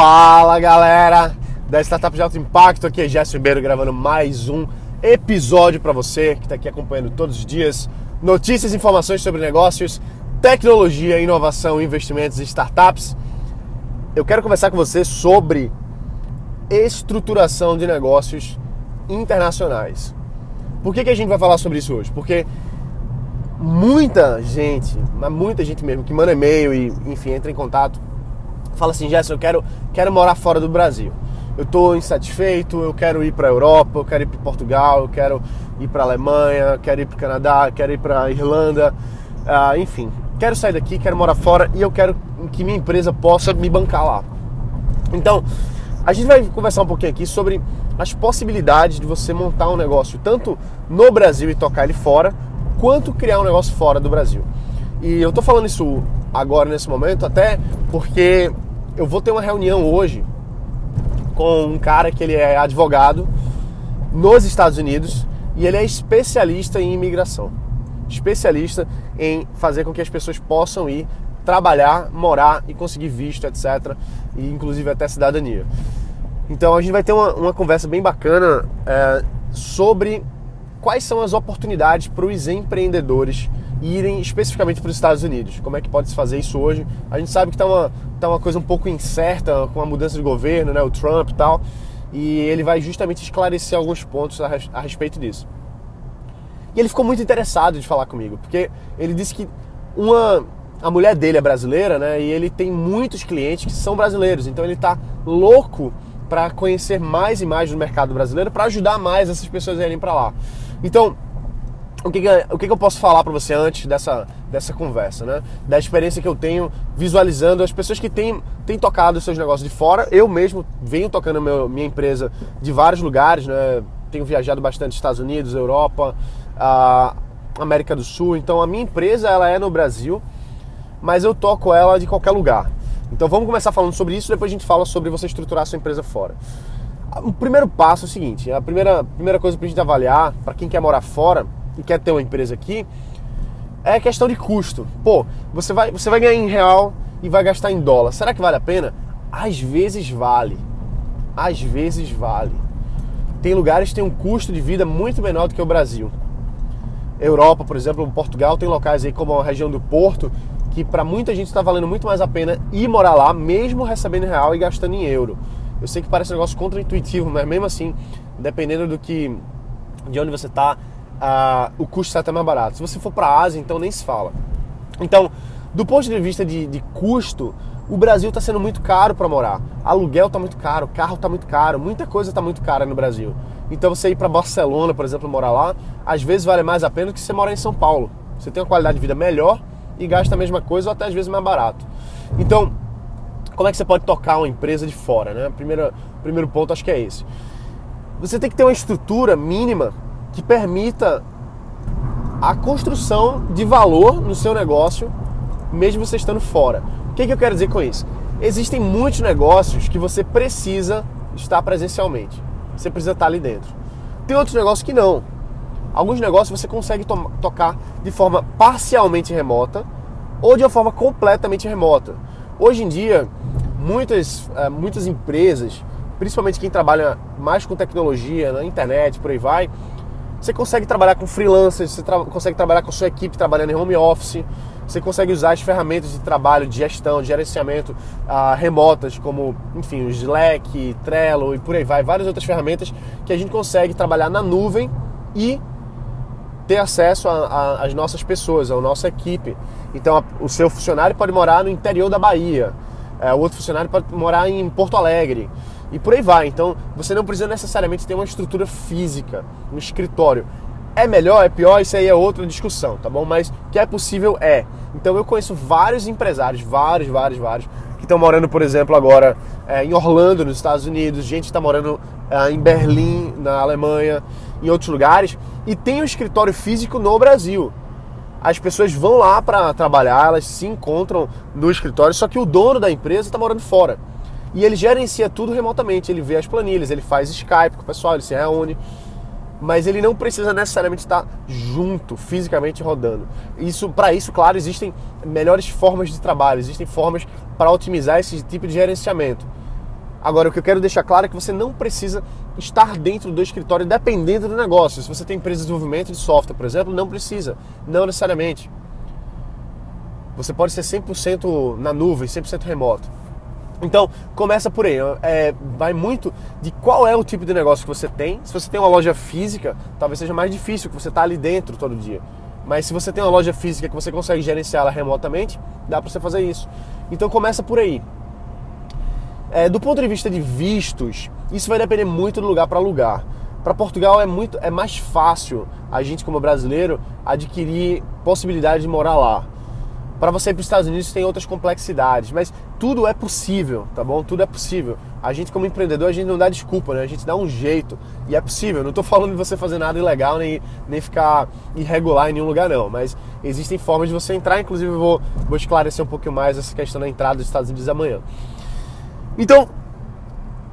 Fala galera da Startup de Alto Impacto, aqui é Jéssica Ribeiro gravando mais um episódio para você que está aqui acompanhando todos os dias notícias e informações sobre negócios, tecnologia, inovação, investimentos e startups. Eu quero conversar com você sobre estruturação de negócios internacionais. Por que, que a gente vai falar sobre isso hoje? Porque muita gente, muita gente mesmo, que manda e-mail e, enfim, entra em contato, fala assim, Jéssica, eu quero, quero morar fora do Brasil. Eu estou insatisfeito, eu quero ir para a Europa, eu quero ir para Portugal, eu quero ir para a Alemanha, quero ir para o Canadá, quero ir para a Irlanda, uh, enfim, quero sair daqui, quero morar fora e eu quero que minha empresa possa me bancar lá. Então, a gente vai conversar um pouquinho aqui sobre as possibilidades de você montar um negócio tanto no Brasil e tocar ele fora, quanto criar um negócio fora do Brasil. E eu tô falando isso agora nesse momento até porque eu vou ter uma reunião hoje com um cara que ele é advogado nos Estados Unidos e ele é especialista em imigração. Especialista em fazer com que as pessoas possam ir trabalhar, morar e conseguir visto, etc. E inclusive até cidadania. Então a gente vai ter uma, uma conversa bem bacana é, sobre quais são as oportunidades para os empreendedores irem especificamente para os Estados Unidos. Como é que pode se fazer isso hoje? A gente sabe que está uma, tá uma coisa um pouco incerta com a mudança de governo, né, o Trump e tal, e ele vai justamente esclarecer alguns pontos a, a respeito disso. E ele ficou muito interessado de falar comigo, porque ele disse que uma a mulher dele é brasileira, né? E ele tem muitos clientes que são brasileiros, então ele está louco para conhecer mais e mais do mercado brasileiro, para ajudar mais essas pessoas a irem para lá. Então, o que, o que, eu posso falar para você antes dessa, dessa conversa, né? Da experiência que eu tenho visualizando as pessoas que têm, têm tocado seus negócios de fora. Eu mesmo venho tocando meu, minha empresa de vários lugares, né? Tenho viajado bastante Estados Unidos, Europa, América do Sul. Então a minha empresa ela é no Brasil, mas eu toco ela de qualquer lugar. Então vamos começar falando sobre isso, depois a gente fala sobre você estruturar a sua empresa fora. O primeiro passo é o seguinte: a primeira, primeira coisa para a gente avaliar, para quem quer morar fora e quer ter uma empresa aqui, é questão de custo. Pô, você vai, você vai ganhar em real e vai gastar em dólar. Será que vale a pena? Às vezes vale. Às vezes vale. Tem lugares que têm um custo de vida muito menor do que o Brasil. Europa, por exemplo, Portugal tem locais aí como a região do Porto que para muita gente está valendo muito mais a pena ir morar lá, mesmo recebendo real e gastando em euro. Eu sei que parece um negócio contraintuitivo, mas mesmo assim, dependendo do que de onde você está, uh, o custo está até mais barato. Se você for para a Ásia, então nem se fala. Então, do ponto de vista de, de custo, o Brasil está sendo muito caro para morar. Aluguel está muito caro, carro está muito caro, muita coisa está muito cara no Brasil. Então você ir para Barcelona, por exemplo, morar lá, às vezes vale mais a pena do que você morar em São Paulo. Você tem uma qualidade de vida melhor e gasta a mesma coisa ou até às vezes mais barato. Então, como é que você pode tocar uma empresa de fora, né? Primeiro, primeiro ponto acho que é esse. Você tem que ter uma estrutura mínima que permita a construção de valor no seu negócio, mesmo você estando fora. O que, que eu quero dizer com isso? Existem muitos negócios que você precisa estar presencialmente. Você precisa estar ali dentro. Tem outros negócios que não. Alguns negócios você consegue to tocar de forma parcialmente remota ou de uma forma completamente remota. Hoje em dia, muitas, uh, muitas empresas, principalmente quem trabalha mais com tecnologia, na internet, por aí vai, você consegue trabalhar com freelancers, você tra consegue trabalhar com a sua equipe trabalhando em home office, você consegue usar as ferramentas de trabalho, de gestão, de gerenciamento uh, remotas, como, enfim, o Slack, Trello e por aí vai, várias outras ferramentas que a gente consegue trabalhar na nuvem e ter acesso às nossas pessoas, à nossa equipe. Então, a, o seu funcionário pode morar no interior da Bahia, é, outro funcionário pode morar em Porto Alegre e por aí vai. Então, você não precisa necessariamente ter uma estrutura física, um escritório. É melhor, é pior, isso aí é outra discussão, tá bom? Mas que é possível é. Então, eu conheço vários empresários, vários, vários, vários, que estão morando, por exemplo, agora é, em Orlando, nos Estados Unidos, gente está morando é, em Berlim, na Alemanha, em outros lugares, e tem um escritório físico no Brasil. As pessoas vão lá para trabalhar, elas se encontram no escritório, só que o dono da empresa está morando fora. E ele gerencia tudo remotamente, ele vê as planilhas, ele faz Skype com o pessoal, ele se reúne, mas ele não precisa necessariamente estar junto, fisicamente rodando. Isso, para isso, claro, existem melhores formas de trabalho, existem formas para otimizar esse tipo de gerenciamento. Agora, o que eu quero deixar claro é que você não precisa estar dentro do escritório dependendo do negócio. Se você tem empresa de desenvolvimento de software, por exemplo, não precisa, não necessariamente. Você pode ser 100% na nuvem, 100% remoto. Então, começa por aí. É, vai muito de qual é o tipo de negócio que você tem. Se você tem uma loja física, talvez seja mais difícil, porque você está ali dentro todo dia. Mas se você tem uma loja física que você consegue gerenciá-la remotamente, dá para você fazer isso. Então, começa por aí. É, do ponto de vista de vistos, isso vai depender muito do lugar para lugar. Para Portugal é muito é mais fácil a gente como brasileiro adquirir possibilidade de morar lá. Para você ir para os Estados Unidos tem outras complexidades, mas tudo é possível, tá bom? Tudo é possível. A gente como empreendedor, a gente não dá desculpa, né? A gente dá um jeito e é possível. Não estou falando de você fazer nada ilegal nem, nem ficar irregular em nenhum lugar não, mas existem formas de você entrar, inclusive eu vou, vou esclarecer um pouquinho mais essa questão da entrada dos Estados Unidos amanhã. Então,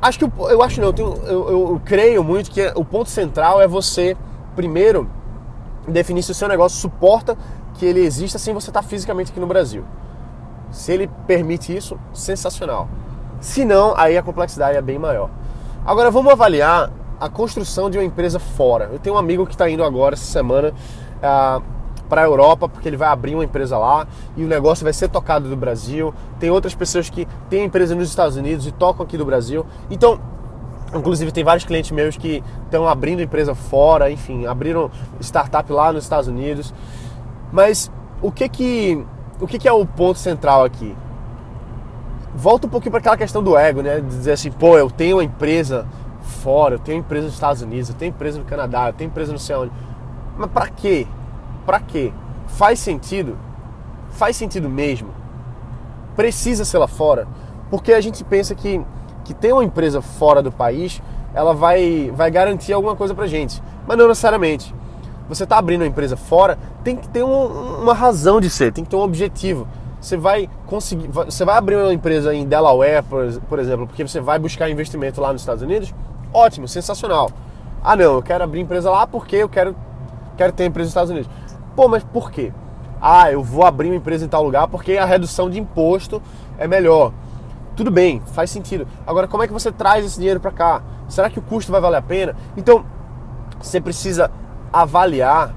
acho que eu, eu acho não, eu, tenho, eu, eu creio muito que o ponto central é você primeiro definir se o seu negócio suporta que ele exista sem você estar fisicamente aqui no Brasil. Se ele permite isso, sensacional. Se não, aí a complexidade é bem maior. Agora vamos avaliar a construção de uma empresa fora. Eu tenho um amigo que está indo agora essa semana uh, para a Europa, porque ele vai abrir uma empresa lá e o negócio vai ser tocado do Brasil. Tem outras pessoas que têm empresa nos Estados Unidos e tocam aqui do Brasil. Então, inclusive tem vários clientes meus que estão abrindo empresa fora, enfim, abriram startup lá nos Estados Unidos. Mas o que que o que que é o ponto central aqui? Volta um pouquinho para aquela questão do ego, né? De dizer assim, pô, eu tenho uma empresa fora, eu tenho empresa nos Estados Unidos, eu tenho empresa no Canadá, eu tenho empresa não sei onde. Mas para quê? Para quê? Faz sentido? Faz sentido mesmo? Precisa ser lá fora? Porque a gente pensa que, que ter uma empresa fora do país, ela vai, vai garantir alguma coisa pra gente. Mas não necessariamente. Você está abrindo uma empresa fora, tem que ter um, uma razão de ser, tem que ter um objetivo. Você vai conseguir, você vai abrir uma empresa em Delaware, por, por exemplo, porque você vai buscar investimento lá nos Estados Unidos? Ótimo, sensacional. Ah, não, eu quero abrir empresa lá porque eu quero, quero ter empresa nos Estados Unidos. Pô, mas por quê? Ah, eu vou abrir uma empresa em tal lugar porque a redução de imposto é melhor. Tudo bem, faz sentido. Agora, como é que você traz esse dinheiro para cá? Será que o custo vai valer a pena? Então, você precisa avaliar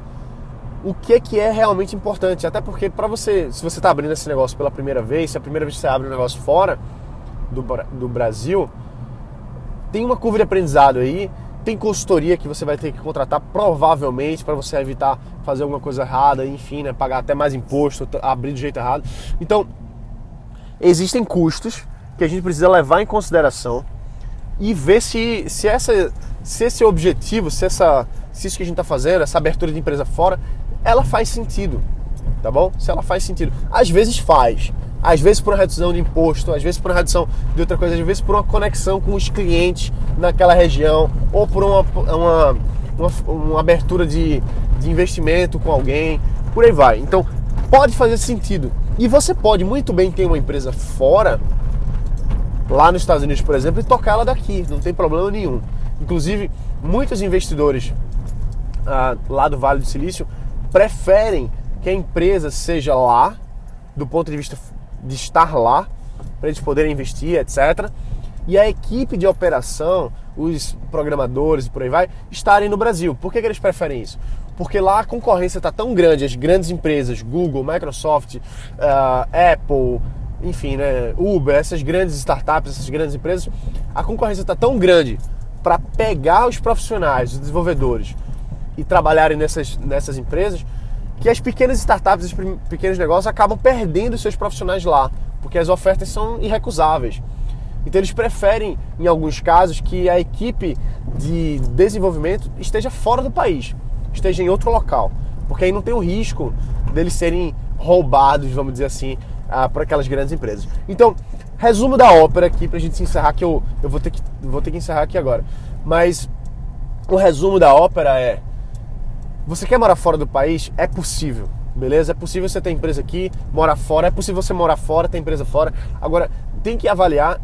o que, que é realmente importante. Até porque, para você, se você está abrindo esse negócio pela primeira vez, se é a primeira vez que você abre um negócio fora do, do Brasil, tem uma curva de aprendizado aí tem consultoria que você vai ter que contratar provavelmente para você evitar fazer alguma coisa errada, enfim, né, pagar até mais imposto, abrir do jeito errado. Então, existem custos que a gente precisa levar em consideração e ver se, se, essa, se esse objetivo, se, essa, se isso que a gente está fazendo, essa abertura de empresa fora, ela faz sentido, tá bom? Se ela faz sentido. Às vezes faz, às vezes por uma redução de imposto, às vezes por uma redução de outra coisa, às vezes por uma conexão com os clientes naquela região, ou por uma, uma, uma, uma abertura de, de investimento com alguém, por aí vai. Então pode fazer sentido. E você pode muito bem ter uma empresa fora, lá nos Estados Unidos, por exemplo, e tocar ela daqui, não tem problema nenhum. Inclusive, muitos investidores ah, lá do Vale do Silício preferem que a empresa seja lá, do ponto de vista de estar lá, para eles poderem investir, etc. E a equipe de operação, os programadores e por aí vai, estarem no Brasil. Por que, que eles preferem isso? Porque lá a concorrência está tão grande, as grandes empresas, Google, Microsoft, uh, Apple, enfim, né, Uber, essas grandes startups, essas grandes empresas, a concorrência está tão grande para pegar os profissionais, os desenvolvedores e trabalharem nessas, nessas empresas que as pequenas startups, os pequenos negócios acabam perdendo seus profissionais lá, porque as ofertas são irrecusáveis. Então eles preferem, em alguns casos, que a equipe de desenvolvimento esteja fora do país, esteja em outro local, porque aí não tem o risco deles serem roubados, vamos dizer assim, uh, por aquelas grandes empresas. Então, resumo da ópera aqui para a gente se encerrar, que eu, eu vou, ter que, vou ter que encerrar aqui agora. Mas o resumo da ópera é você quer morar fora do país? É possível, beleza? É possível você ter empresa aqui, morar fora, é possível você morar fora, ter empresa fora. Agora, tem que avaliar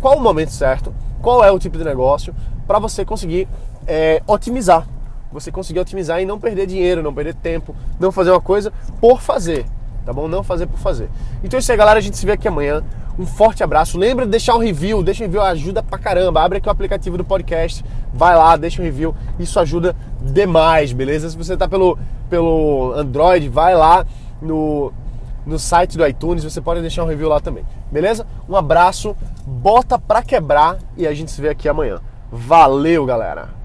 qual o momento certo, qual é o tipo de negócio, para você conseguir é, otimizar. Você conseguir otimizar e não perder dinheiro, não perder tempo, não fazer uma coisa por fazer, tá bom? Não fazer por fazer. Então é isso aí, galera. A gente se vê aqui amanhã. Um forte abraço. Lembra de deixar um review, deixa um review, ajuda pra caramba. Abre aqui o aplicativo do podcast, vai lá, deixa um review. Isso ajuda demais, beleza? Se você tá pelo, pelo Android, vai lá no, no site do iTunes, você pode deixar um review lá também. Beleza? Um abraço, bota pra quebrar e a gente se vê aqui amanhã. Valeu, galera!